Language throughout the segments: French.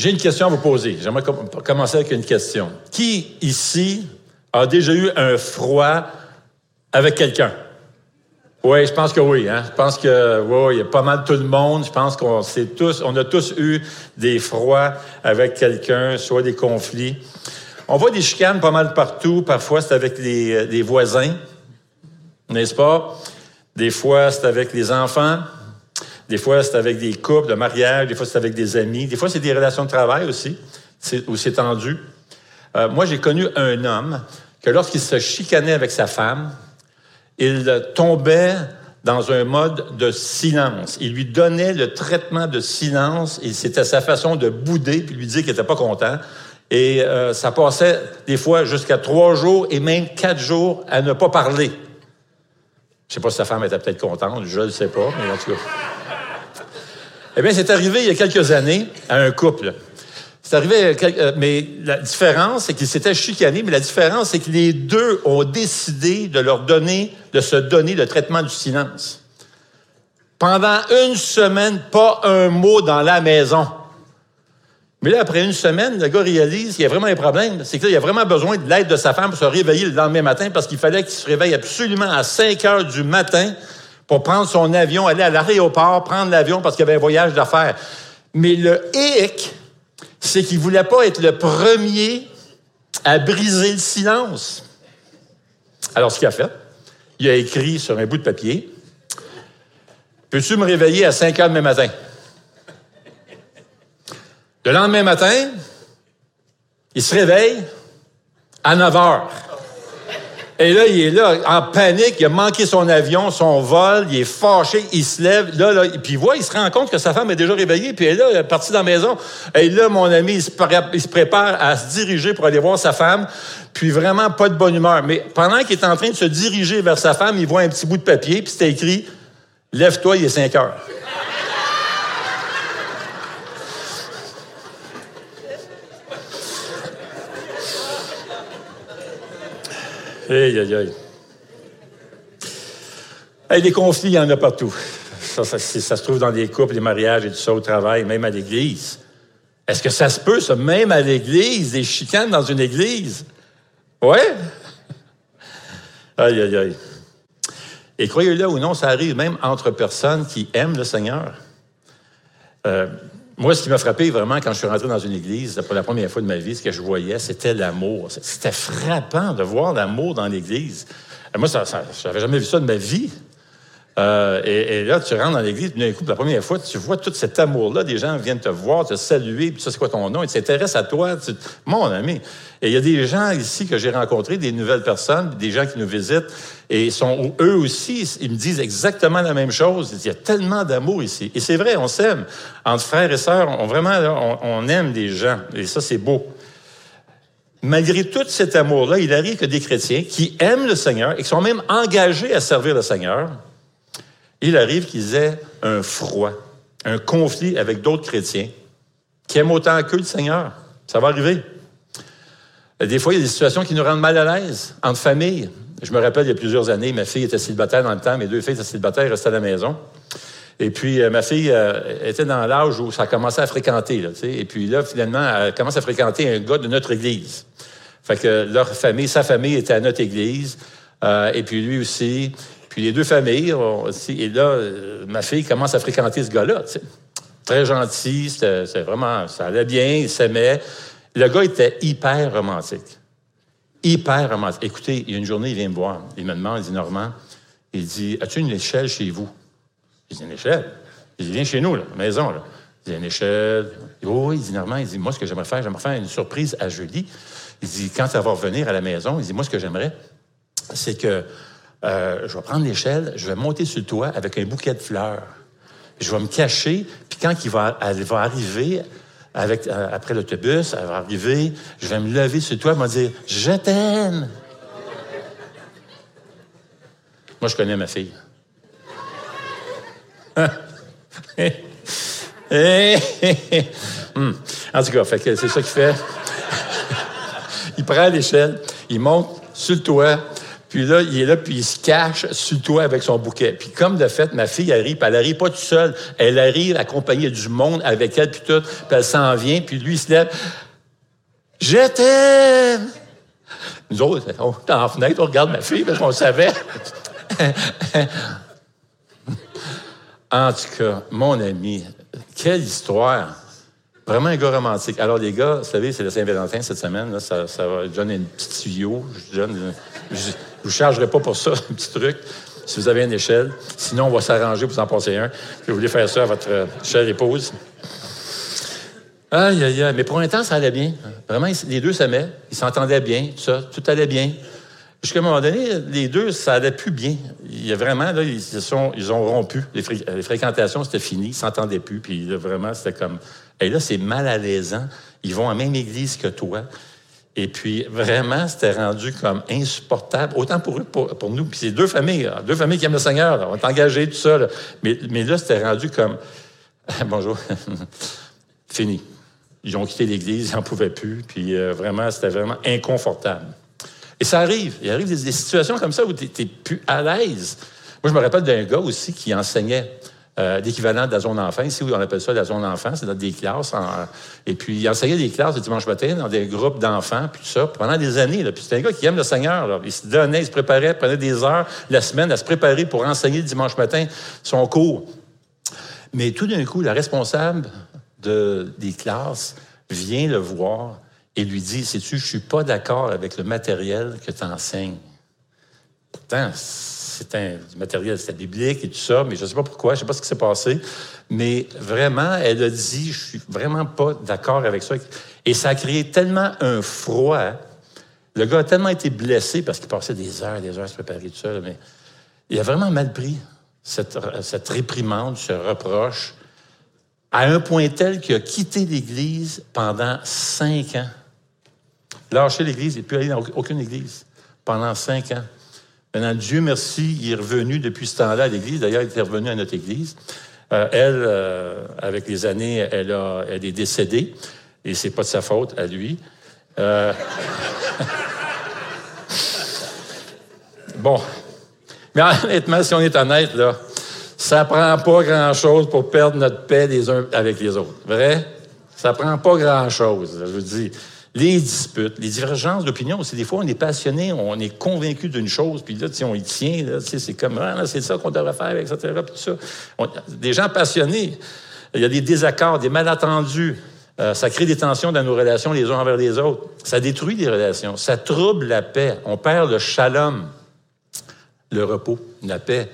J'ai une question à vous poser. J'aimerais commencer avec une question. Qui ici a déjà eu un froid avec quelqu'un? Oui, je pense que oui. Hein? Je pense que oui, il y a pas mal tout le monde. Je pense qu'on tous, on a tous eu des froids avec quelqu'un, soit des conflits. On voit des chicanes pas mal partout. Parfois, c'est avec les, les voisins, n'est-ce pas? Des fois, c'est avec les enfants. Des fois, c'est avec des couples de mariage. Des fois, c'est avec des amis. Des fois, c'est des relations de travail aussi, où c'est tendu. Euh, moi, j'ai connu un homme que lorsqu'il se chicanait avec sa femme, il tombait dans un mode de silence. Il lui donnait le traitement de silence c'était sa façon de bouder puis lui dire qu'il n'était pas content. Et euh, ça passait des fois jusqu'à trois jours et même quatre jours à ne pas parler. Je sais pas si sa femme était peut-être contente, je ne sais pas, mais en tout cas. Eh bien, c'est arrivé il y a quelques années à un couple. C'est arrivé, euh, mais la différence, c'est qu'ils s'étaient chicanés, mais la différence, c'est que les deux ont décidé de leur donner, de se donner le traitement du silence. Pendant une semaine, pas un mot dans la maison. Mais là, après une semaine, le gars réalise qu'il y a vraiment un problème. C'est qu'il a vraiment besoin de l'aide de sa femme pour se réveiller le lendemain matin parce qu'il fallait qu'il se réveille absolument à 5 heures du matin pour prendre son avion, aller à l'aéroport, prendre l'avion parce qu'il avait un voyage d'affaires. Mais le hic, c'est qu'il voulait pas être le premier à briser le silence. Alors, ce qu'il a fait, il a écrit sur un bout de papier Peux-tu me réveiller à 5 heures demain matin? Le lendemain matin, il se réveille à 9 heures. Et là, il est là, en panique, il a manqué son avion, son vol, il est fâché, il se lève, là, là, puis il voit, il se rend compte que sa femme est déjà réveillée, puis elle est là, elle est partie dans la maison. Et là, mon ami, il se, prépare, à se diriger pour aller voir sa femme, puis vraiment pas de bonne humeur. Mais pendant qu'il est en train de se diriger vers sa femme, il voit un petit bout de papier, puis c'était écrit « Lève-toi, il est 5 heures ». Aïe, aïe, aïe. Hey, des conflits, il y en a partout. Ça, ça, se trouve dans les couples, les mariages et tout ça au travail, même à l'église. Est-ce que ça se peut, ça, même à l'église, des chicanes dans une église? Ouais? Aïe, aïe, aïe. Et croyez-le ou non, ça arrive même entre personnes qui aiment le Seigneur. Euh, moi, ce qui m'a frappé vraiment quand je suis rentré dans une église, pour la première fois de ma vie, ce que je voyais, c'était l'amour. C'était frappant de voir l'amour dans l'église. Moi, ça, je n'avais jamais vu ça de ma vie. Euh, et, là, tu rentres dans l'église, d'un coup, la première fois, tu vois tout cet amour-là. Des gens viennent te voir, te saluer, puis ça, c'est quoi ton nom? Ils s'intéressent à toi. mon ami. Et il y a des gens ici que j'ai rencontrés, des nouvelles personnes, des gens qui nous visitent, et sont eux aussi, ils me disent exactement la même chose. Il y a tellement d'amour ici. Et c'est vrai, on s'aime. Entre frères et sœurs, on, vraiment, on, aime des gens. Et ça, c'est beau. Malgré tout cet amour-là, il arrive que des chrétiens qui aiment le Seigneur et qui sont même engagés à servir le Seigneur, il arrive qu'ils aient un froid, un conflit avec d'autres chrétiens qui aiment autant qu'eux le Seigneur. Ça va arriver. Des fois, il y a des situations qui nous rendent mal à l'aise, entre familles. Je me rappelle, il y a plusieurs années, ma fille était célibataire dans le temps, mes deux filles étaient célibataires, restaient à la maison. Et puis, euh, ma fille euh, était dans l'âge où ça commençait à fréquenter. Et puis là, finalement, elle commence à fréquenter un gars de notre église. Fait que leur famille, sa famille était à notre église. Euh, et puis lui aussi. Puis les deux familles, et là, euh, ma fille commence à fréquenter ce gars-là. Très gentil, c'est vraiment, ça allait bien, il s'aimait. Le gars était hyper romantique. Hyper romantique. Écoutez, il y a une journée, il vient me voir. Il me demande, il dit, Normand, il dit, as-tu une échelle chez vous? Il dit, une échelle? Il dit, viens chez nous, là, maison, là. Il dit, une échelle. Il dit, oui, il dit, Normand, il dit, moi, ce que j'aimerais faire, j'aimerais faire une surprise à Julie. Il dit, quand elle va revenir à la maison, il dit, moi, ce que j'aimerais, c'est que euh, je vais prendre l'échelle, je vais monter sur le toit avec un bouquet de fleurs. Je vais me cacher, puis quand il va, elle va arriver avec, euh, après l'autobus, elle va arriver, je vais me lever sur le toit, elle va dire Je. Moi, je connais ma fille. Hmm. En tout cas, c'est ça qu'il fait. il prend l'échelle, il monte sur le toit, Puis là, il est là, puis il se cache sur le toit avec son bouquet. Puis comme de fait, ma fille arrive, puis elle arrive pas toute seule. Elle arrive accompagnée du monde avec elle, puis tout. Puis elle s'en vient, puis lui, il se lève. Je t'aime! Nous autres, on est en fenêtre, on regarde ma fille parce qu'on savait. en tout cas, mon ami, quelle histoire! Vraiment un gars romantique. Alors, les gars, vous savez, c'est le Saint-Valentin cette semaine. Là, ça, va donner une petite tuyau. Je ne vous chargerai pas pour ça, un petit truc, si vous avez une échelle. Sinon, on va s'arranger pour vous en passer un. Si vous faire ça à votre euh, chère épouse. Aïe, aïe, aïe. Mais pour un temps, ça allait bien. Vraiment, les deux s'aimaient. Ils s'entendaient bien, tout allait bien. Jusqu'à un moment donné, les deux, ça allait plus bien. Il y a vraiment, là, ils, sont, ils ont rompu. Les, fréquentations, c'était fini. Ils s'entendaient plus. Puis vraiment, c'était comme... Et là, c'est mal à l'aisant. Ils vont à la même église que toi. Et puis, vraiment, c'était rendu comme insupportable, autant pour eux que pour, nous. Puis c'est deux familles, deux familles qui aiment le Seigneur. On est engagés, tout ça. Mais, mais là, c'était rendu comme... Bonjour. Fini. Ils ont quitté l'Église, ils n'en pouvaient plus. Puis euh, vraiment, c'était vraiment inconfortable. Et ça arrive. Il arrive des, situations comme ça où tu n'es plus à l'aise. Moi, je me rappelle d'un gars aussi qui enseignait euh, l'équivalent de la zone enfant. Ici, on appelle ça la zone enfant, c'est dans des classes. et puis, il enseignait des classes le dimanche matin dans des groupes d'enfants, puis tout ça, pendant des années. Puis c'était un gars qui aime le Seigneur. Il se donnait, il se préparait, prenait des heures la semaine à se préparer pour enseigner le dimanche matin son cours. Mais tout d'un coup, la responsable de, des classes vient le voir et lui dit Sais-tu, je suis pas d'accord avec le matériel que tu enseignes. Pourtant, un du matériel, c'était biblique et tout ça, mais je ne sais pas pourquoi, je ne sais pas ce qui s'est passé. Mais vraiment, elle a dit Je suis vraiment pas d'accord avec ça. Et ça a créé tellement un froid. Le gars a tellement été blessé parce qu'il passait des heures des heures à se préparer tout ça, mais il a vraiment mal pris cette, réprimande, ce reproche à un point tel qu'il a quitté l'Église pendant cinq ans. Lâché l'Église et puis aller dans aucune Église pendant cinq ans. Maintenant, Dieu merci, il est revenu depuis ce temps-là à l'Église. D'ailleurs, il était revenu à notre Église. Euh, elle, euh, avec les années, elle, a, elle est décédée et c'est pas de sa faute à lui. Euh... bon. Mais honnêtement, si on est honnête, là, ça prend pas grand-chose pour perdre notre paix les uns avec les autres. Vrai? Ça prend pas grand-chose. Je vous dis, les disputes, les divergences d'opinion, c'est des fois, on est passionné, on est convaincu d'une chose, puis là, on y tient, c'est comme, ah, c'est ça qu'on devrait faire, etc., tout ça. des gens passionnés, il y a des désaccords, des malentendus. Euh, ça crée des tensions dans nos relations les uns envers les autres. Ça détruit les relations. Ça trouble la paix. On perd le shalom, le repos, la paix.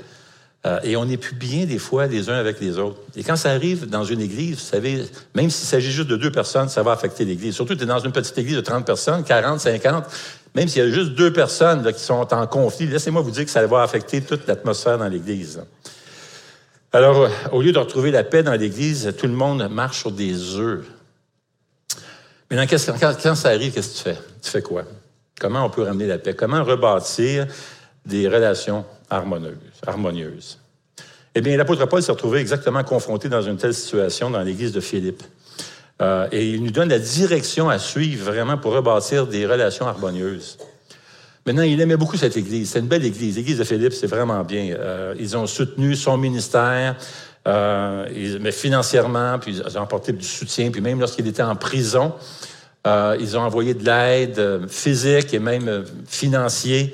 Euh, et on n'est plus bien des fois les uns avec les autres. Et quand ça arrive dans une église, vous savez, même s'il s'agit juste de deux personnes, ça va affecter l'église. Surtout, tu es dans une petite église de 30 personnes, 40, 50, même s'il y a juste deux personnes qui sont en conflit, laissez-moi vous dire que ça va affecter toute l'atmosphère dans l'église. Alors, euh, au lieu de retrouver la paix dans l'église, tout le monde marche sur des œufs. Mais quand, quand ça arrive, qu'est-ce que tu fais? Tu fais quoi? Comment on peut ramener la paix? Comment rebâtir des relations harmonieuses. harmonieuses? Eh bien, l'apôtre Paul s'est retrouvé exactement confronté dans une telle situation dans l'église de Philippe. Euh, et il nous donne la direction à suivre vraiment pour rebâtir des relations harmonieuses. Maintenant, il aimait beaucoup cette église. C'est une belle église. L'église de Philippe, c'est vraiment bien. Euh, ils ont soutenu son ministère, euh, mais financièrement, puis ils ont apporté du soutien, puis même lorsqu'il était en prison, ils ont envoyé de l'aide physique et même financière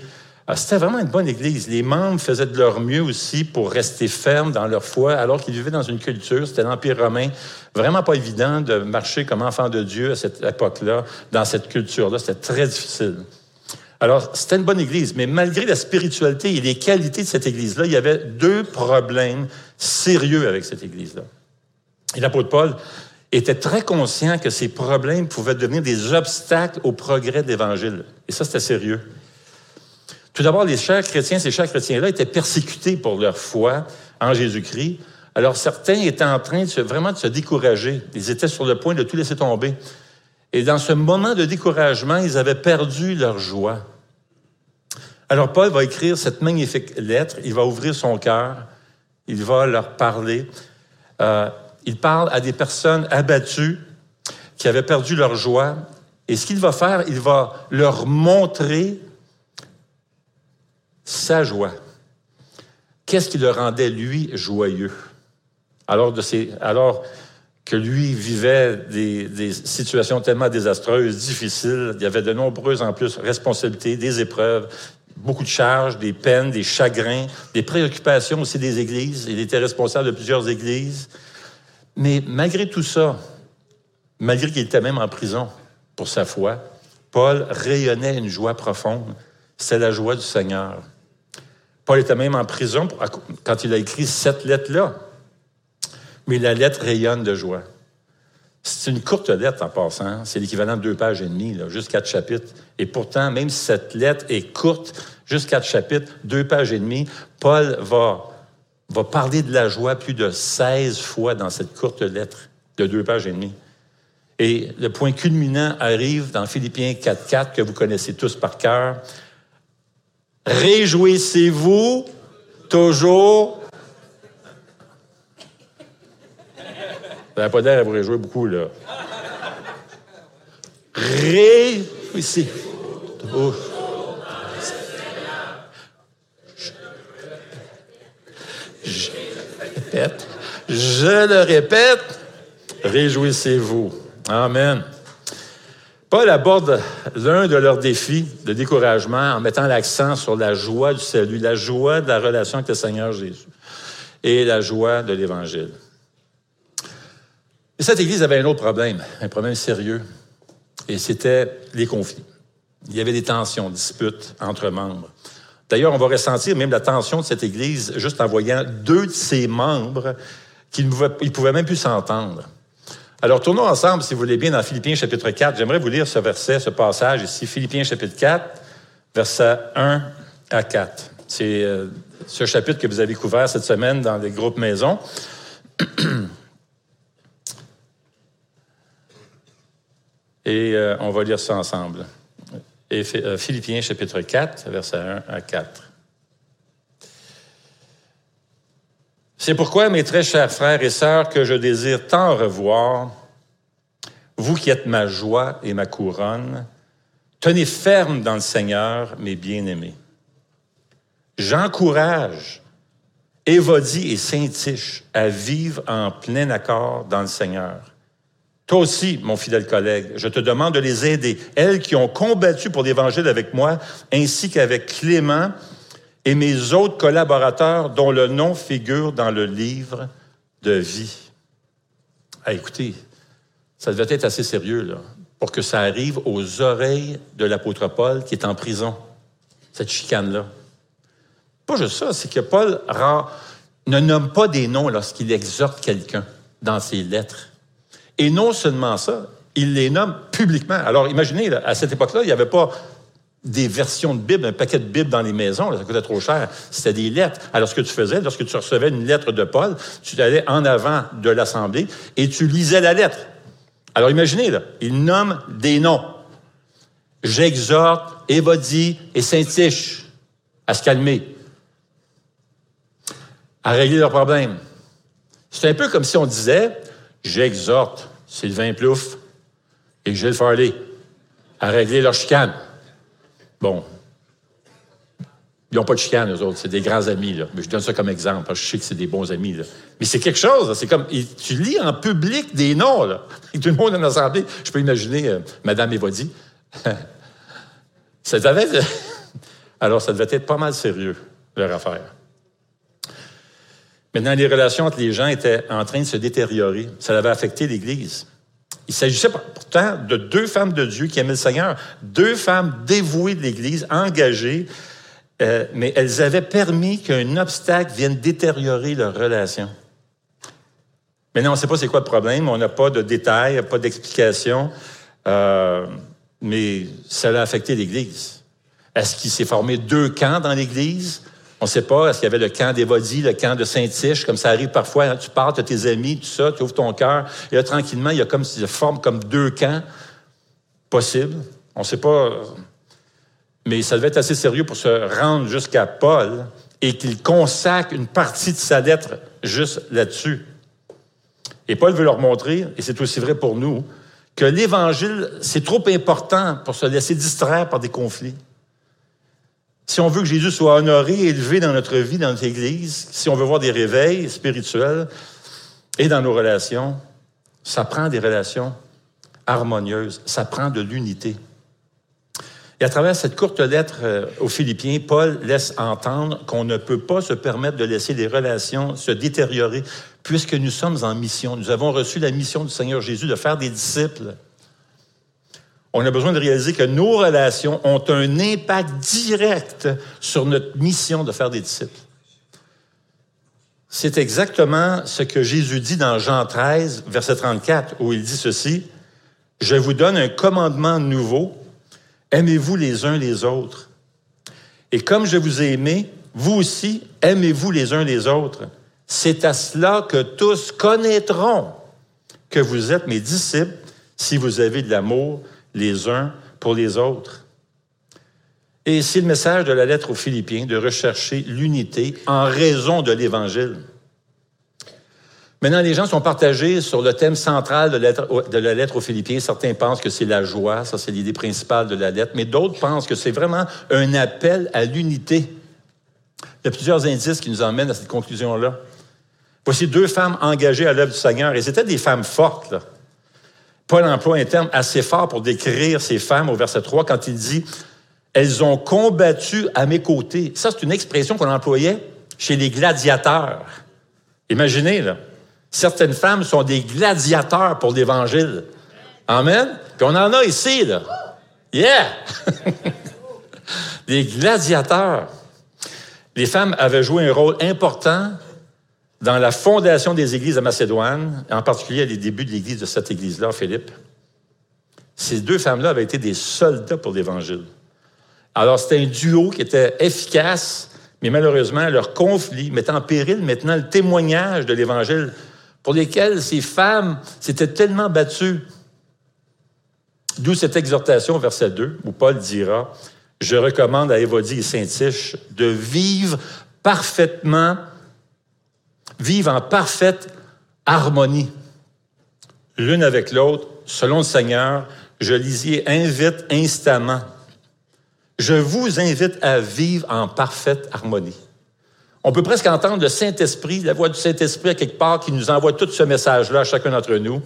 c'était vraiment une bonne Église. Les membres faisaient de leur mieux aussi pour rester fermes dans leur foi, alors qu'ils vivaient dans une culture, c'était l'Empire romain, vraiment pas évident de marcher comme enfant de Dieu à cette époque-là, dans cette culture-là. C'était très difficile. Alors, c'était une bonne Église, mais malgré la spiritualité et les qualités de cette Église-là, il y avait deux problèmes sérieux avec cette Église-là. Et l'apôtre Paul était très conscient que ces problèmes pouvaient devenir des obstacles au progrès de l'Évangile. Et ça, c'était sérieux. Tout d'abord, les chers chrétiens, ces chers chrétiens-là étaient persécutés pour leur foi en Jésus-Christ. Alors certains étaient en train de vraiment de se décourager. Ils étaient sur le point de tout laisser tomber. Et dans ce moment de découragement, ils avaient perdu leur joie. Alors Paul va écrire cette magnifique lettre, il va ouvrir son cœur, il va leur parler. Euh, il parle à des personnes abattues qui avaient perdu leur joie. Et ce qu'il va faire, il va leur montrer sa joie. Qu'est-ce qui le rendait, lui, joyeux? Alors, de alors que lui vivait des, des, situations tellement désastreuses, difficiles, il y avait de nombreuses, en plus, responsabilités, des épreuves, beaucoup de charges, des peines, des chagrins, des préoccupations aussi des églises. Il était responsable de plusieurs églises. Mais malgré tout ça, malgré qu'il était même en prison pour sa foi, Paul rayonnait une joie profonde. C'est la joie du Seigneur. Paul était même en prison quand il a écrit cette lettre-là. Mais la lettre rayonne de joie. C'est une courte lettre en passant. C'est l'équivalent de deux pages et demie, juste quatre chapitres. Et pourtant, même si cette lettre est courte, juste quatre chapitres, deux pages et demie, Paul va, va parler de la joie plus de 16 fois dans cette courte lettre de deux pages et demie. Et le point culminant arrive dans Philippiens 4.4 que vous connaissez tous par cœur. Réjouissez-vous toujours. Vous n'avez pas d'air à vous réjouir beaucoup, là. Réjouissez. Oh. Je répète, je le répète, réjouissez-vous. Amen. Paul aborde l'un de leurs défis de découragement en mettant l'accent sur la joie du salut, la joie de la relation avec le Seigneur Jésus et la joie de l'Évangile. Et cette Église avait un autre problème, un problème sérieux, et c'était les conflits. Il y avait des tensions, disputes entre membres. D'ailleurs, on va ressentir même la tension de cette Église juste en voyant deux de ses membres qui ne pouvaient même plus s'entendre. Alors, tournons ensemble, si vous voulez bien, dans Philippiens chapitre 4. J'aimerais vous lire ce verset, ce passage ici, Philippiens chapitre 4, versets 1 à 4. C'est euh, ce chapitre que vous avez couvert cette semaine dans les groupes maisons. Et euh, on va lire ça ensemble. Euh, Philippiens chapitre 4, versets 1 à 4. C'est pourquoi, mes très chers frères et sœurs, que je désire tant revoir, vous qui êtes ma joie et ma couronne, tenez ferme dans le Seigneur, mes bien-aimés. J'encourage Évodie et Saint-Tiche à vivre en plein accord dans le Seigneur. Toi aussi, mon fidèle collègue, je te demande de les aider, elles qui ont combattu pour l'Évangile avec moi, ainsi qu'avec Clément, et mes autres collaborateurs dont le nom figure dans le livre de vie. Ah, écoutez, ça devait être assez sérieux là, pour que ça arrive aux oreilles de l'apôtre Paul qui est en prison, cette chicane-là. Pas juste ça, c'est que Paul ne nomme pas des noms lorsqu'il exhorte quelqu'un dans ses lettres. Et non seulement ça, il les nomme publiquement. Alors imaginez, à cette époque-là, il n'y avait pas des versions de Bible, un paquet de Bible dans les maisons, ça coûtait trop cher. C'était des lettres. Alors, ce que tu faisais, lorsque tu recevais une lettre de Paul, tu allais en avant de l'Assemblée et tu lisais la lettre. Alors, imaginez, là, il nomme des noms. J'exhorte Évodie et Saint-Tiche à se calmer, à régler leurs problèmes. C'est un peu comme si on disait, j'exhorte Sylvain Plouffe et Gilles Farley à régler leur chicane. Bon. Ils n'ont pas de chicane, eux autres. C'est des grands amis, là. Mais je donne ça comme exemple, parce que je sais que c'est des bons amis, là. Mais c'est quelque chose, C'est comme, tu lis en public des noms, là. Tout le monde en assemblée. Je peux imaginer euh, Madame ça devait Alors, ça devait être pas mal sérieux, leur affaire. Maintenant, les relations entre les gens étaient en train de se détériorer. Ça avait affecté l'Église. Il s'agissait pourtant de deux femmes de Dieu qui aimaient le Seigneur, deux femmes dévouées de l'Église, engagées, euh, mais elles avaient permis qu'un obstacle vienne détériorer leur relation. Maintenant, on ne sait pas c'est quoi le problème, on n'a pas de détails, pas d'explications, euh, mais ça a affecté l'Église. Est-ce qu'il s'est formé deux camps dans l'Église? On ne sait pas, est-ce qu'il y avait le camp d'Évodie, le camp de Saint-Tiche, comme ça arrive parfois, hein, tu parles, tu tes amis, tout ça, tu ouvres ton cœur, et là, tranquillement, il y a comme, il forme comme deux camps possibles. On ne sait pas, mais ça devait être assez sérieux pour se rendre jusqu'à Paul et qu'il consacre une partie de sa lettre juste là-dessus. Et Paul veut leur montrer, et c'est aussi vrai pour nous, que l'Évangile, c'est trop important pour se laisser distraire par des conflits. Si on veut que Jésus soit honoré, élevé dans notre vie, dans notre Église, si on veut voir des réveils spirituels et dans nos relations, ça prend des relations harmonieuses, ça prend de l'unité. Et à travers cette courte lettre euh, aux Philippiens, Paul laisse entendre qu'on ne peut pas se permettre de laisser les relations se détériorer puisque nous sommes en mission. Nous avons reçu la mission du Seigneur Jésus de faire des disciples. On a besoin de réaliser que nos relations ont un impact direct sur notre mission de faire des disciples. C'est exactement ce que Jésus dit dans Jean 13, verset 34, où il dit ceci, Je vous donne un commandement nouveau, aimez-vous les uns les autres. Et comme je vous ai aimé, vous aussi, aimez-vous les uns les autres. C'est à cela que tous connaîtront que vous êtes mes disciples si vous avez de l'amour les uns pour les autres. Et c'est le message de la lettre aux Philippiens de rechercher l'unité en raison de l'Évangile. Maintenant, les gens sont partagés sur le thème central de, la lettre aux Philippiens. Certains pensent que c'est la joie, ça c'est l'idée principale de la lettre, mais d'autres pensent que c'est vraiment un appel à l'unité. Il y a plusieurs indices qui nous emmènent à cette conclusion-là. Voici deux femmes engagées à l'œuvre du Seigneur, et c'était des femmes fortes. Paul emploie un terme assez fort pour décrire ces femmes au verset 3 quand il dit Elles ont combattu à mes côtés. Ça, c'est une expression qu'on employait chez les gladiateurs. Imaginez, là. Certaines femmes sont des gladiateurs pour l'Évangile. Amen. Puis on en a ici, là. Yeah! des gladiateurs. Les femmes avaient joué un rôle important dans la fondation des églises de Macédoine, en particulier à les débuts de l'église de cette église-là, Philippe. Ces deux femmes-là avaient été des soldats pour l'Évangile. Alors, c'était un duo qui était efficace, mais malheureusement, leur conflit mettait en péril maintenant le témoignage de l'Évangile pour lesquels ces femmes s'étaient tellement battues. D'où cette exhortation, verset 2, où Paul dira, Je recommande à Évodie et Saint-Tiche de vivre parfaitement, vivre en parfaite harmonie, l'une avec l'autre, selon le Seigneur. Je lisiez invite instamment. Je vous invite à vivre en parfaite harmonie. On peut presque entendre le Saint-Esprit, la voix du Saint-Esprit à quelque part qui nous envoie tout ce message-là à chacun d'entre nous.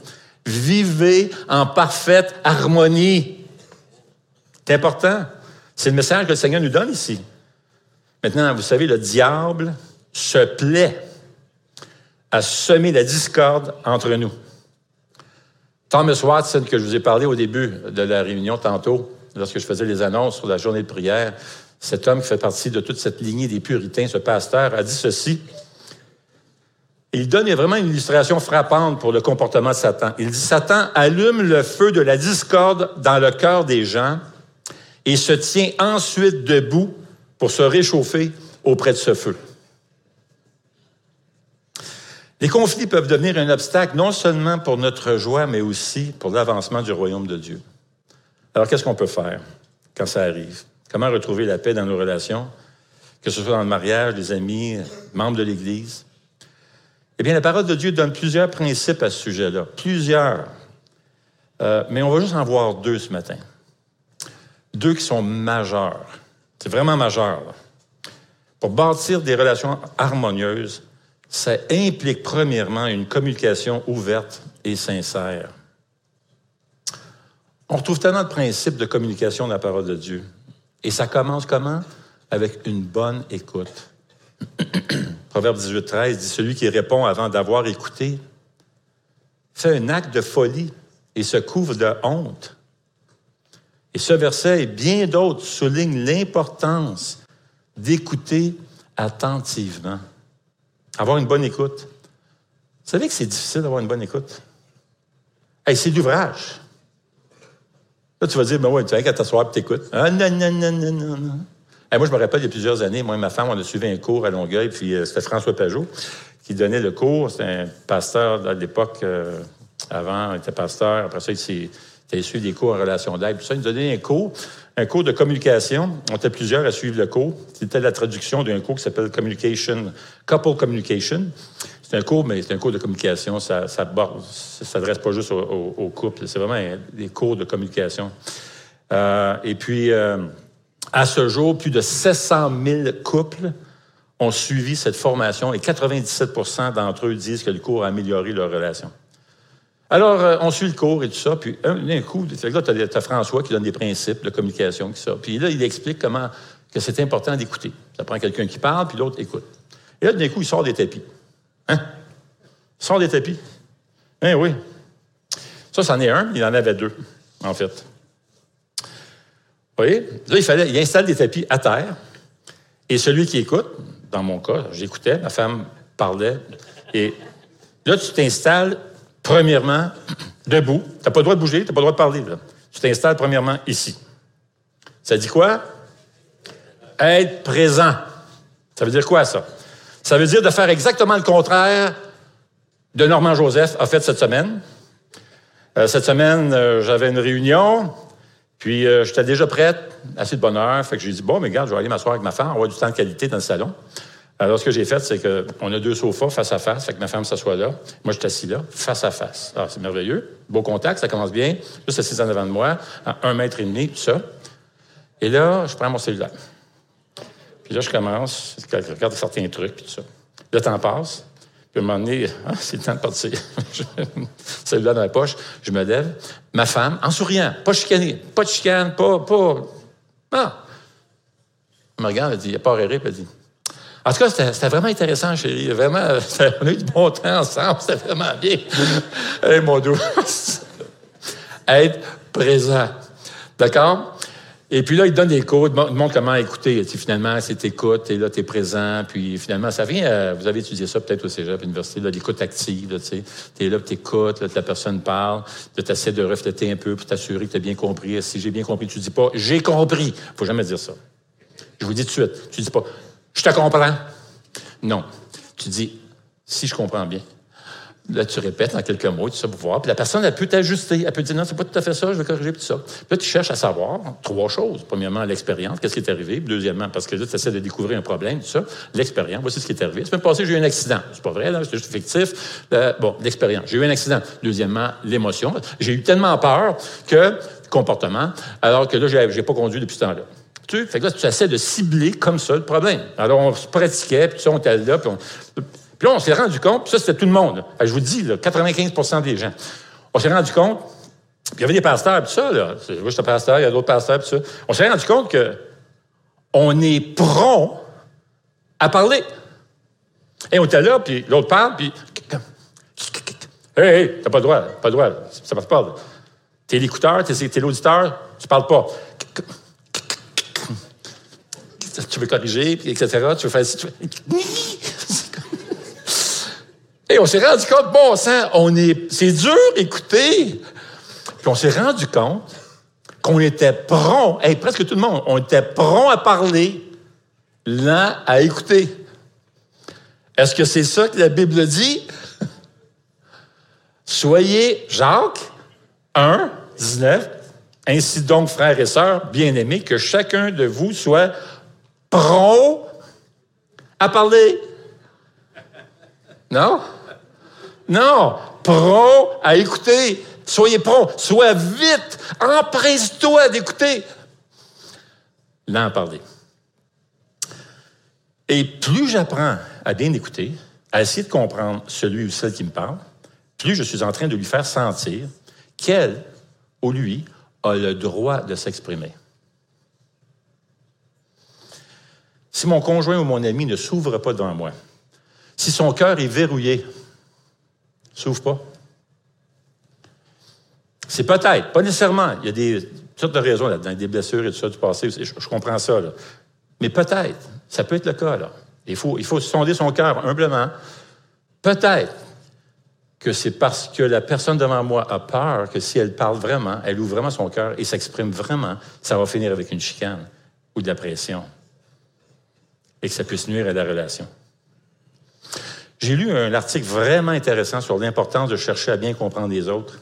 Vivez en parfaite harmonie. C'est important. C'est le message que le Seigneur nous donne ici. Maintenant, vous savez, le diable se plaît à semer la discorde entre nous. Thomas Watson, que je vous ai parlé au début de la réunion tantôt, lorsque je faisais les annonces sur la journée de prière, cet homme qui fait partie de toute cette lignée des puritains, ce pasteur, a dit ceci. Il donne vraiment une illustration frappante pour le comportement de Satan. Il dit, Satan allume le feu de la discorde dans le cœur des gens et se tient ensuite debout pour se réchauffer auprès de ce feu. Les conflits peuvent devenir un obstacle non seulement pour notre joie, mais aussi pour l'avancement du royaume de Dieu. Alors, qu'est-ce qu'on peut faire quand ça arrive? Comment retrouver la paix dans nos relations, que ce soit dans le mariage, les amis, membres de l'Église? Eh bien, la parole de Dieu donne plusieurs principes à ce sujet-là. Plusieurs. Euh, mais on va juste en voir deux ce matin. Deux qui sont majeurs. C'est vraiment majeur. Pour bâtir des relations harmonieuses, ça implique premièrement une communication ouverte et sincère. On retrouve tellement de principes de communication dans la parole de Dieu. Et ça commence comment? Avec une bonne écoute. Proverbe 18, 13 dit Celui qui répond avant d'avoir écouté fait un acte de folie et se couvre de honte. Et ce verset et bien d'autres soulignent l'importance d'écouter attentivement. Avoir une bonne écoute. Vous savez que c'est difficile d'avoir une bonne écoute? C'est l'ouvrage. Là, tu vas dire, ben ouais, tu vas qu'à t'asseoir et t'écoutes. Ah, non, non, non, non, non, non. moi, je me rappelle, il y a plusieurs années, moi et ma femme, on a suivi un cours à Longueuil, puis euh, c'était François Pajot qui donnait le cours. C'était un pasteur à l'époque, euh, avant, il était pasteur. Après ça, il s'est issu des cours en relation d'aide. Puis ça, il nous donnait un cours, un cours de communication. On était plusieurs à suivre le cours. C'était la traduction d'un cours qui s'appelle Communication, Couple Communication. C'est un cours, mais c'est un cours de communication. Ça ne s'adresse pas juste au, couple. C'est vraiment des cours de communication. Euh, et puis, euh, À ce jour, plus de 700 000 couples ont suivi cette formation et 97% d'entre eux disent que le cours a amélioré leur relation. Alors, euh, on suit le cours et tout ça, puis d'un coup, là, tu as, François qui donne des principes de communication, tout ça. Puis là, il explique comment que c'est important d'écouter. Ça prend quelqu'un qui parle, puis l'autre écoute. Et là, d'un coup, il sort des tapis. Hein? Il sort des tapis. Hein, oui. Ça, c'en est un, il en avait deux, en fait. Vous voyez? Là, il fallait, il installe des tapis à terre, et celui qui écoute, dans mon cas, j'écoutais, ma femme parlait, et là, tu t'installes Premièrement, debout. Tu n'as pas le droit de bouger, tu n'as pas le droit de parler. Tu t'installes premièrement ici. Ça dit quoi? Être présent. Ça veut dire quoi, ça? Ça veut dire de faire exactement le contraire de Normand Joseph a fait cette semaine. Euh, cette semaine, euh, j'avais une réunion, puis euh, j'étais déjà prête, assez de bonne heure. Fait que j'ai dit, bon, mais regarde, je vais aller m'asseoir avec ma femme, on va du temps de qualité dans le salon. Alors, ce que j'ai fait, c'est qu'on a deux sofas face à face, fait que ma femme s'assoit là. Moi, je suis assis là, face à face. Alors, c'est merveilleux. Beau contact, ça commence bien. Juste assis en avant de moi, à un mètre et demi, tout ça. Et là, je prends mon cellulaire. Puis là, je commence, je regarde certains trucs, puis tout ça. Le temps passe. Puis à un moment donné, ah, c'est le temps de partir. cellulaire dans la poche, je me lève. Ma femme, en souriant, pas chicané, pas de chicane, pas. pas... Ah! Elle me regarde, elle dit, pas rire, puis elle dit, en tout cas, c'était vraiment intéressant, chérie. Vraiment, on a eu du bon temps ensemble. C'était vraiment bien. hey, mon doux. Être présent. D'accord? Et puis là, il donne des cours, il montre comment écouter. Tu finalement, c'est t'écoutes, et là, tu es présent. Puis finalement, ça vient, euh, vous avez étudié ça peut-être au cégep, à l'université, l'écoute active. Tu es là, tu écoutes, la personne parle, tu essaies de refléter un peu pour t'assurer que tu as bien compris. Si j'ai bien compris, tu dis pas « j'ai compris ». faut jamais dire ça. Je vous dis tout de suite, tu dis pas je te comprends. Non. Tu dis, si je comprends bien. Là, tu répètes en quelques mots, tu sais, pour voir. Puis la personne, elle peut t'ajuster. Elle peut dire, non, c'est pas tout à fait ça, je vais corriger tout ça. Puis là, tu cherches à savoir trois choses. Premièrement, l'expérience, qu'est-ce qui est arrivé. deuxièmement, parce que là, tu essaies de découvrir un problème, tout ça. L'expérience, voici ce qui est arrivé. La semaine passée, j'ai eu un accident. C'est pas vrai, là, c'est juste fictif. Euh, bon, l'expérience. J'ai eu un accident. Deuxièmement, l'émotion. J'ai eu tellement peur que, comportement, alors que là, j'ai pas conduit depuis ce temps-là. Tu, fait que là, tu essaies de cibler comme ça le problème. Alors, on se pratiquait, puis ça, on était là, puis on, puis là, on s'est rendu compte, puis ça, c'était tout le monde. Je vous dis, là, 95% des gens. On s'est rendu compte, il y avait des pasteurs, puis ça, là. Moi, je suis pasteur, il y a d'autres pasteurs, puis ça. On s'est rendu compte que on est prompt à parler. Et on était là, puis l'autre parle, puis... Hé, hé, t'as pas le droit, pas le droit, ça passe pas. T'es l'écouteur, t'es l'auditeur, tu parles pas tu veux corriger, etc. Tu veux faire ci, tu veux... Et on s'est rendu compte, bon sang, on est, c'est dur d'écouter. Puis on s'est rendu compte qu'on était prompt, et presque tout le monde, on était prompt à parler, lent à écouter. Est-ce que c'est ça que la Bible dit? Soyez, Jacques 1, 19, ainsi donc, frères et sœurs, bien-aimés, que chacun de vous soit prompt à parler. Non? Non, prompt à écouter. Soyez prompt, sois vite, empresse-toi d'écouter. Là, à parler. Et plus j'apprends à bien écouter, à essayer de comprendre celui ou celle qui me parle, plus je suis en train de lui faire sentir qu'elle ou lui a le droit de s'exprimer. Si mon conjoint ou mon ami ne s'ouvre pas devant moi, si son cœur est verrouillé, s'ouvre pas. C'est peut-être, pas nécessairement. Il y a des sortes de raisons là des blessures et tout ça du passé. Je, comprends ça. Mais peut-être, ça peut être le cas. Il faut, il faut sonder son cœur humblement. Peut-être que c'est parce que la personne devant moi a peur que si elle parle vraiment, elle ouvre vraiment son cœur et s'exprime vraiment, ça va finir avec une chicane ou de la pression et que ça puisse nuire à la relation. J'ai lu un article vraiment intéressant sur l'importance de chercher à bien comprendre les autres.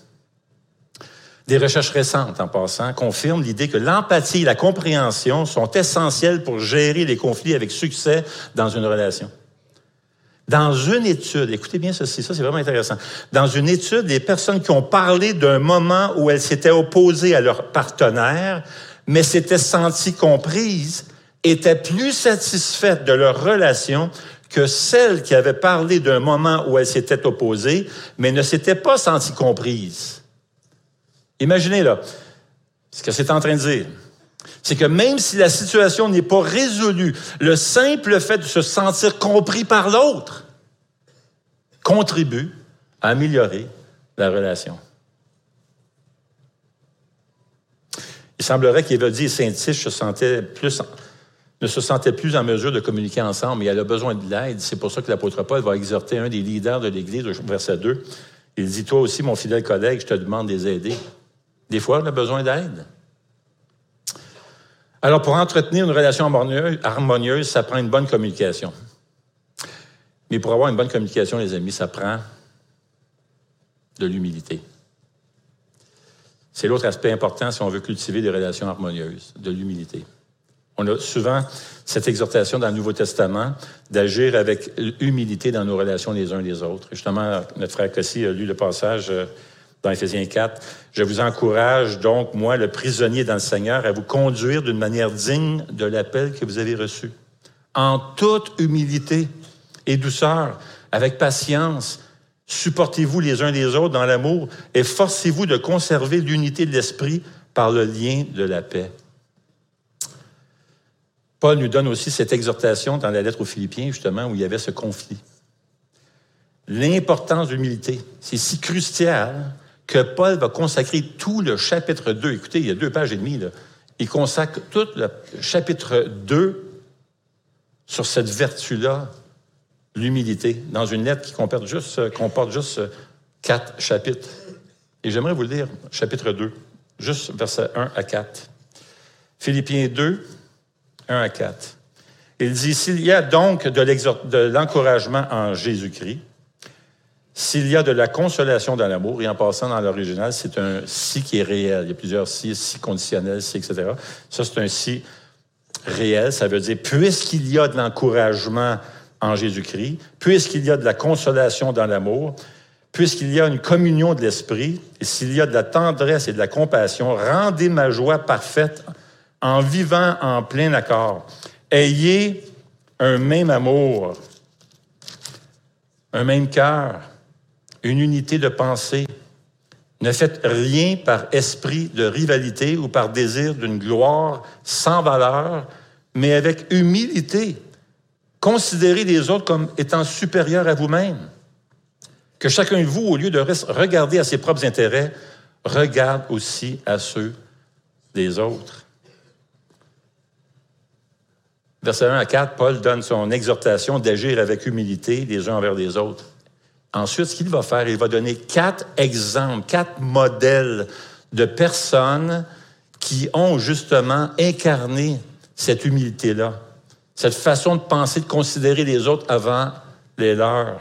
Des recherches récentes, en passant, confirment l'idée que l'empathie et la compréhension sont essentielles pour gérer les conflits avec succès dans une relation. Dans une étude, écoutez bien ceci, ça c'est vraiment intéressant. Dans une étude, les personnes qui ont parlé d'un moment où elles s'étaient opposées à leur partenaire mais s'était sentie comprise, était plus satisfaite de leur relation que celle qui avait parlé d'un moment où elle s'était opposée, mais ne s'était pas sentie comprise. Imaginez là, ce que c'est en train de dire. C'est que même si la situation n'est pas résolue, le simple fait de se sentir compris par l'autre contribue à améliorer la relation. Il semblerait qu'Évodie et Saint-Tiche se sentaient plus, ne se sentaient plus en mesure de communiquer ensemble et elle a besoin de l'aide. C'est pour ça que l'apôtre Paul va exhorter un des leaders de l'Église, verset 2. Il dit, toi aussi, mon fidèle collègue, je te demande de les aider. Des fois, on a besoin d'aide. Alors, pour entretenir une relation harmonieuse, ça prend une bonne communication. Mais pour avoir une bonne communication, les amis, ça prend de l'humilité. C'est l'autre aspect important si on veut cultiver des relations harmonieuses, de l'humilité. On a souvent cette exhortation dans le Nouveau Testament d'agir avec humilité dans nos relations les uns les autres. Justement, notre frère Cossi a lu le passage euh, dans Éphésiens 4. Je vous encourage donc, moi, le prisonnier dans le Seigneur, à vous conduire d'une manière digne de l'appel que vous avez reçu. En toute humilité et douceur, avec patience, Supportez-vous les uns les autres dans l'amour et forcez-vous de conserver l'unité de l'esprit par le lien de la paix. Paul nous donne aussi cette exhortation dans la lettre aux Philippiens, justement, où il y avait ce conflit. L'importance de l'humilité, c'est si crucial que Paul va consacrer tout le chapitre 2. Écoutez, il y a deux pages et demie. Il consacre tout le chapitre 2 sur cette vertu-là l'humilité dans une lettre qui comporte juste, quatre chapitres. Et j'aimerais vous le dire, chapitre 2, juste versets 1 à 4. Philippiens 2, 1 à 4. Il dit, s'il y a donc de l'encouragement en Jésus-Christ, s'il y a de la consolation dans l'amour, et en passant dans l'original, c'est un si qui est réel. Il y a plusieurs si, si conditionnel, si, etc. Ça, c'est un si réel. Ça veut dire, puisqu'il y a de l'encouragement en Jésus-Christ, puisqu'il y a de la consolation dans l'amour, puisqu'il y a une communion de l'esprit, et s'il y a de la tendresse et de la compassion, rendez ma joie parfaite en vivant en plein accord. Ayez un même amour, un même cœur, une unité de pensée. Ne faites rien par esprit de rivalité ou par désir d'une gloire sans valeur, mais avec humilité Considérez les autres comme étant supérieurs à vous-même. Que chacun de vous, au lieu de regarder à ses propres intérêts, regarde aussi à ceux des autres. Verset 1 à 4, Paul donne son exhortation d'agir avec humilité les uns envers les autres. Ensuite, ce qu'il va faire, il va donner quatre exemples, quatre modèles de personnes qui ont justement incarné cette humilité-là cette façon de penser, de considérer les autres avant les leurs.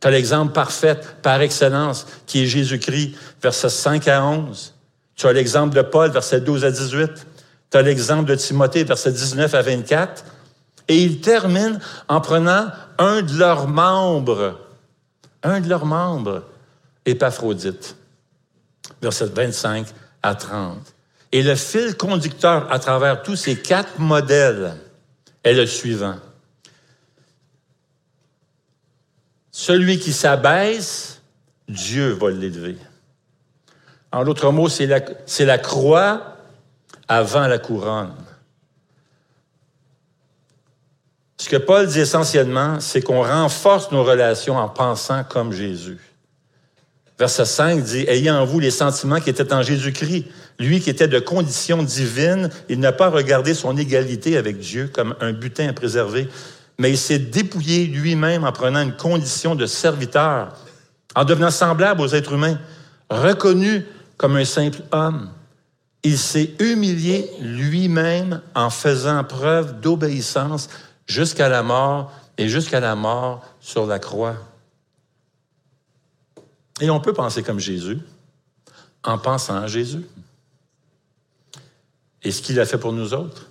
Tu as l'exemple parfait, par excellence, qui est Jésus-Christ, versets 5 à 11. Tu as l'exemple de Paul, versets 12 à 18. Tu as l'exemple de Timothée, versets 19 à 24. Et il termine en prenant un de leurs membres, un de leurs membres, Épaphrodite, versets 25 à 30. Et le fil conducteur à travers tous ces quatre modèles, est le suivant. Celui qui s'abaisse, Dieu va l'élever. En d'autres mots, c'est la, la croix avant la couronne. Ce que Paul dit essentiellement, c'est qu'on renforce nos relations en pensant comme Jésus. Verset 5 dit, Ayez en vous les sentiments qui étaient en Jésus-Christ, lui qui était de condition divine, il n'a pas regardé son égalité avec Dieu comme un butin à préserver, mais il s'est dépouillé lui-même en prenant une condition de serviteur, en devenant semblable aux êtres humains, reconnu comme un simple homme. Il s'est humilié lui-même en faisant preuve d'obéissance jusqu'à la mort et jusqu'à la mort sur la croix. Et on peut penser comme Jésus en pensant à Jésus et ce qu'il a fait pour nous autres.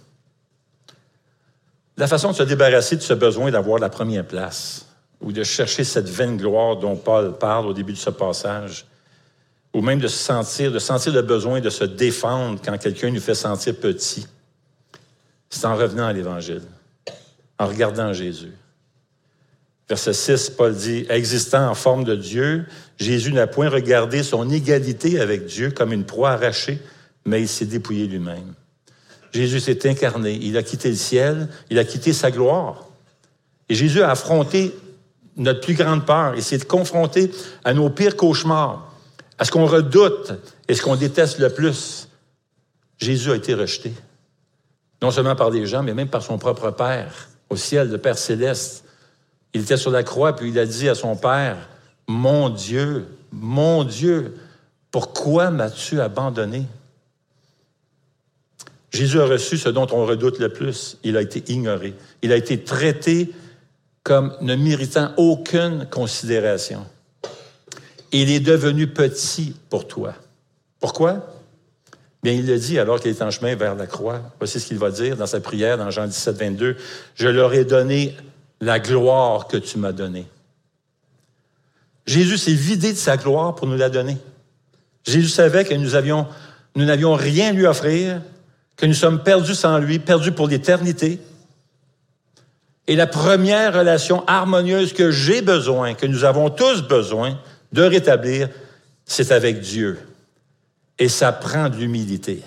La façon de se débarrasser de ce besoin d'avoir la première place ou de chercher cette vaine gloire dont Paul parle au début de ce passage, ou même de se sentir, de sentir le besoin de se défendre quand quelqu'un nous fait sentir petit. C'est en revenant à l'Évangile, en regardant Jésus. Verset 6, Paul dit, existant en forme de Dieu, Jésus n'a point regardé son égalité avec Dieu comme une proie arrachée, mais il s'est dépouillé lui-même. Jésus s'est incarné, il a quitté le ciel, il a quitté sa gloire. Et Jésus a affronté notre plus grande peur, il s'est confronté à nos pires cauchemars à ce qu'on redoute et ce qu'on déteste le plus. Jésus a été rejeté. Non seulement par des gens, mais même par son propre Père, au ciel, le Père céleste. Il était sur la croix, puis il a dit à son Père, Mon Dieu, mon Dieu, pourquoi m'as-tu abandonné? Jésus a reçu ce dont on redoute le plus. Il a été ignoré. Il a été traité comme ne méritant aucune considération il est devenu petit pour toi. Pourquoi? Bien, il le dit alors qu'il est en chemin vers la croix. Voici ce qu'il va dire dans sa prière dans Jean 17, 22. Je leur ai donné la gloire que tu m'as donnée. Jésus s'est vidé de sa gloire pour nous la donner. Jésus savait que nous avions, nous n'avions rien à lui offrir, que nous sommes perdus sans lui, perdus pour l'éternité. Et la première relation harmonieuse que j'ai besoin, que nous avons tous besoin, de rétablir, c'est avec Dieu. Et ça prend de l'humilité.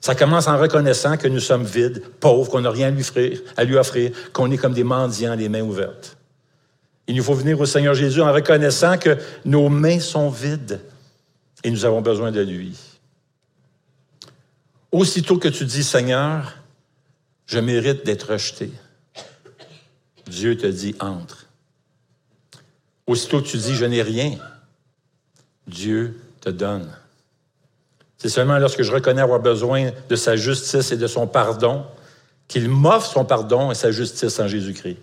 Ça commence en reconnaissant que nous sommes vides, pauvres, qu'on n'a rien à lui offrir, qu'on est comme des mendiants, les mains ouvertes. Il nous faut venir au Seigneur Jésus en reconnaissant que nos mains sont vides et nous avons besoin de lui. Aussitôt que tu dis, Seigneur, je mérite d'être rejeté, Dieu te dit, entre. Aussitôt que tu dis je n'ai rien, Dieu te donne. C'est seulement lorsque je reconnais avoir besoin de sa justice et de son pardon qu'il m'offre son pardon et sa justice en Jésus-Christ.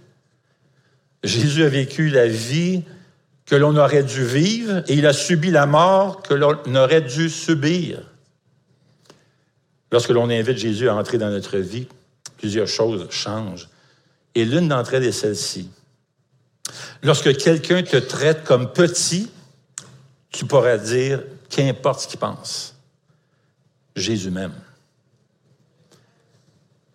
Jésus a vécu la vie que l'on aurait dû vivre et il a subi la mort que l'on aurait dû subir. Lorsque l'on invite Jésus à entrer dans notre vie, plusieurs choses changent. Et l'une d'entre elles est celle-ci. Lorsque quelqu'un te traite comme petit, tu pourrais dire, qu'importe ce qu'il pense, Jésus même.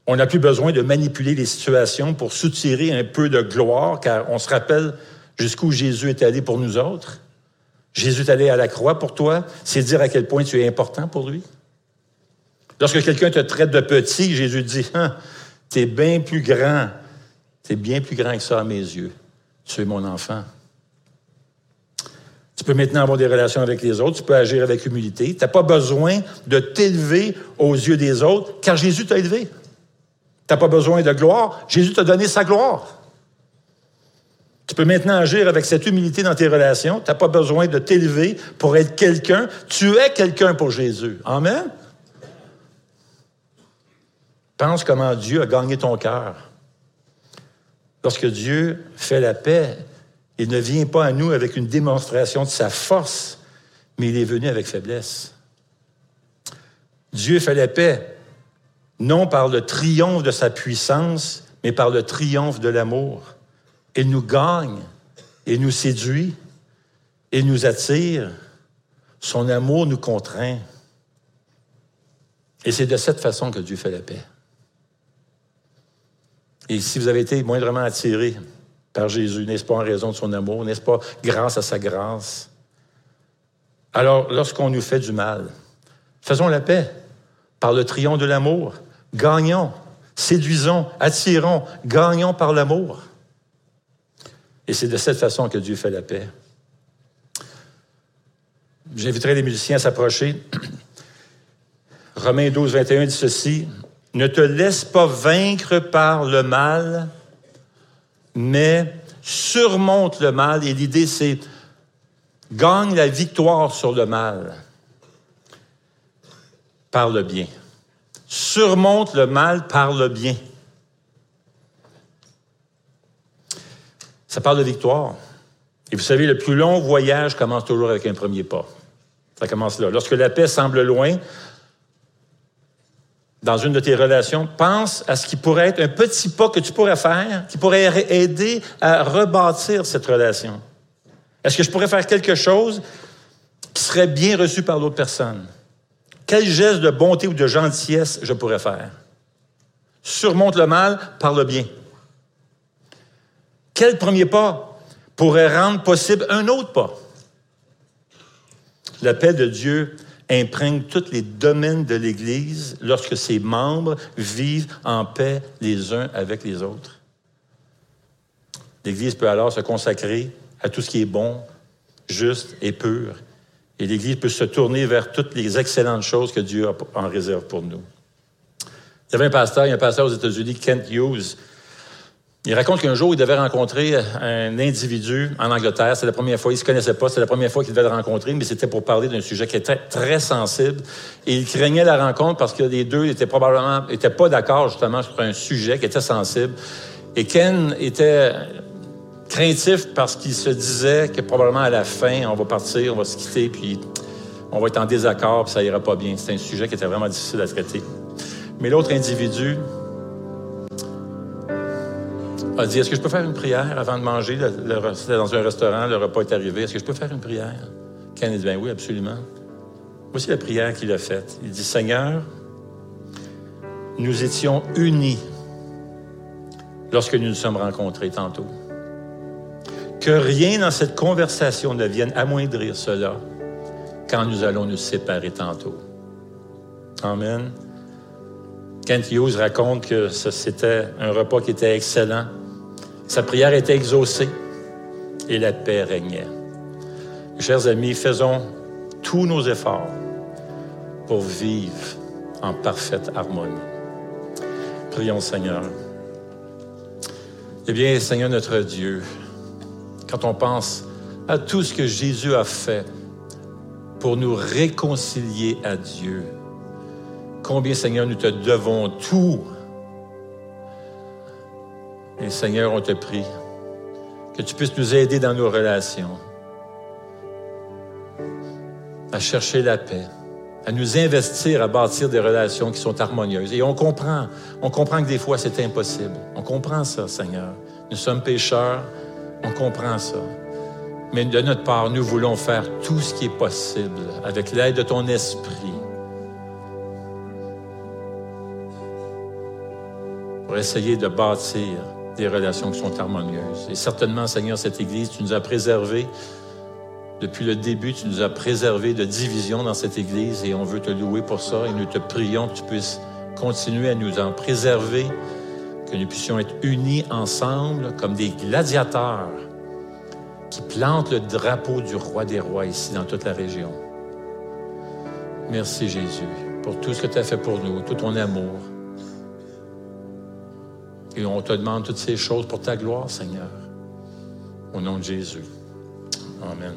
On n'a plus besoin de manipuler les situations pour soutirer un peu de gloire, car on se rappelle jusqu'où Jésus est allé pour nous autres. Jésus est allé à la croix pour toi, c'est dire à quel point tu es important pour lui. Lorsque quelqu'un te traite de petit, Jésus dit, hein, tu es bien plus grand, tu es bien plus grand que ça à mes yeux. Tu es mon enfant. Tu peux maintenant avoir des relations avec les autres, tu peux agir avec humilité. Tu n'as pas besoin de t'élever aux yeux des autres, car Jésus t'a élevé. Tu n'as pas besoin de gloire, Jésus t'a donné sa gloire. Tu peux maintenant agir avec cette humilité dans tes relations. Tu n'as pas besoin de t'élever pour être quelqu'un. Tu es quelqu'un pour Jésus. Amen. Pense comment Dieu a gagné ton cœur. Lorsque Dieu fait la paix, il ne vient pas à nous avec une démonstration de sa force, mais il est venu avec faiblesse. Dieu fait la paix, non par le triomphe de sa puissance, mais par le triomphe de l'amour. Il nous gagne, il nous séduit, il nous attire. Son amour nous contraint. Et c'est de cette façon que Dieu fait la paix. Et si vous avez été moindrement attiré par Jésus, n'est-ce pas en raison de son amour, n'est-ce pas grâce à sa grâce? Alors, lorsqu'on nous fait du mal, faisons la paix par le triomphe de l'amour. Gagnons, séduisons, attirons, gagnons par l'amour. Et c'est de cette façon que Dieu fait la paix. J'inviterai les musiciens à s'approcher. Romains 12, 21 dit ceci. Ne te laisse pas vaincre par le mal, mais surmonte le mal. Et l'idée, c'est gagne la victoire sur le mal par le bien. Surmonte le mal par le bien. Ça parle de victoire. Et vous savez, le plus long voyage commence toujours avec un premier pas. Ça commence là. Lorsque la paix semble loin, dans une de tes relations, pense à ce qui pourrait être un petit pas que tu pourrais faire, qui pourrait aider à rebâtir cette relation. Est-ce que je pourrais faire quelque chose qui serait bien reçu par l'autre personne? Quel geste de bonté ou de gentillesse je pourrais faire? Surmonte le mal par le bien. Quel premier pas pourrait rendre possible un autre pas? La paix de Dieu imprègne tous les domaines de l'Église lorsque ses membres vivent en paix les uns avec les autres. L'Église peut alors se consacrer à tout ce qui est bon, juste et pur. Et l'Église peut se tourner vers toutes les excellentes choses que Dieu a en réserve pour nous. Il y avait un pasteur, il y a un pasteur aux États-Unis, Kent Hughes, il raconte qu'un jour, il devait rencontrer un individu en Angleterre. C'est la première fois, il ne se connaissait pas, c'est la première fois qu'il devait le rencontrer, mais c'était pour parler d'un sujet qui était très sensible. Et il craignait la rencontre parce que les deux étaient probablement étaient pas d'accord justement sur un sujet qui était sensible. Et Ken était craintif parce qu'il se disait que probablement à la fin, on va partir, on va se quitter, puis on va être en désaccord, puis ça ira pas bien. C'était un sujet qui était vraiment difficile à traiter. Mais l'autre individu, a dit Est-ce que je peux faire une prière avant de manger C'était dans un restaurant, le repas est arrivé. Est-ce que je peux faire une prière? Ken a dit Ben oui, absolument. Voici la prière qu'il a faite. Il dit Seigneur, nous étions unis lorsque nous nous sommes rencontrés tantôt. Que rien dans cette conversation ne vienne amoindrir cela quand nous allons nous séparer tantôt. Amen. Kent Hughes raconte que c'était un repas qui était excellent. Sa prière était exaucée et la paix régnait. Chers amis, faisons tous nos efforts pour vivre en parfaite harmonie. Prions Seigneur. Eh bien, Seigneur notre Dieu, quand on pense à tout ce que Jésus a fait pour nous réconcilier à Dieu, combien, Seigneur, nous te devons tout et Seigneur, on te prie que tu puisses nous aider dans nos relations à chercher la paix, à nous investir à bâtir des relations qui sont harmonieuses. Et on comprend, on comprend que des fois c'est impossible. On comprend ça, Seigneur. Nous sommes pécheurs, on comprend ça. Mais de notre part, nous voulons faire tout ce qui est possible avec l'aide de ton esprit pour essayer de bâtir des relations qui sont harmonieuses. Et certainement, Seigneur, cette Église, tu nous as préservés. Depuis le début, tu nous as préservés de division dans cette Église et on veut te louer pour ça et nous te prions que tu puisses continuer à nous en préserver, que nous puissions être unis ensemble comme des gladiateurs qui plantent le drapeau du roi des rois ici dans toute la région. Merci Jésus pour tout ce que tu as fait pour nous, tout ton amour. Et on te demande toutes ces choses pour ta gloire, Seigneur. Au nom de Jésus. Amen.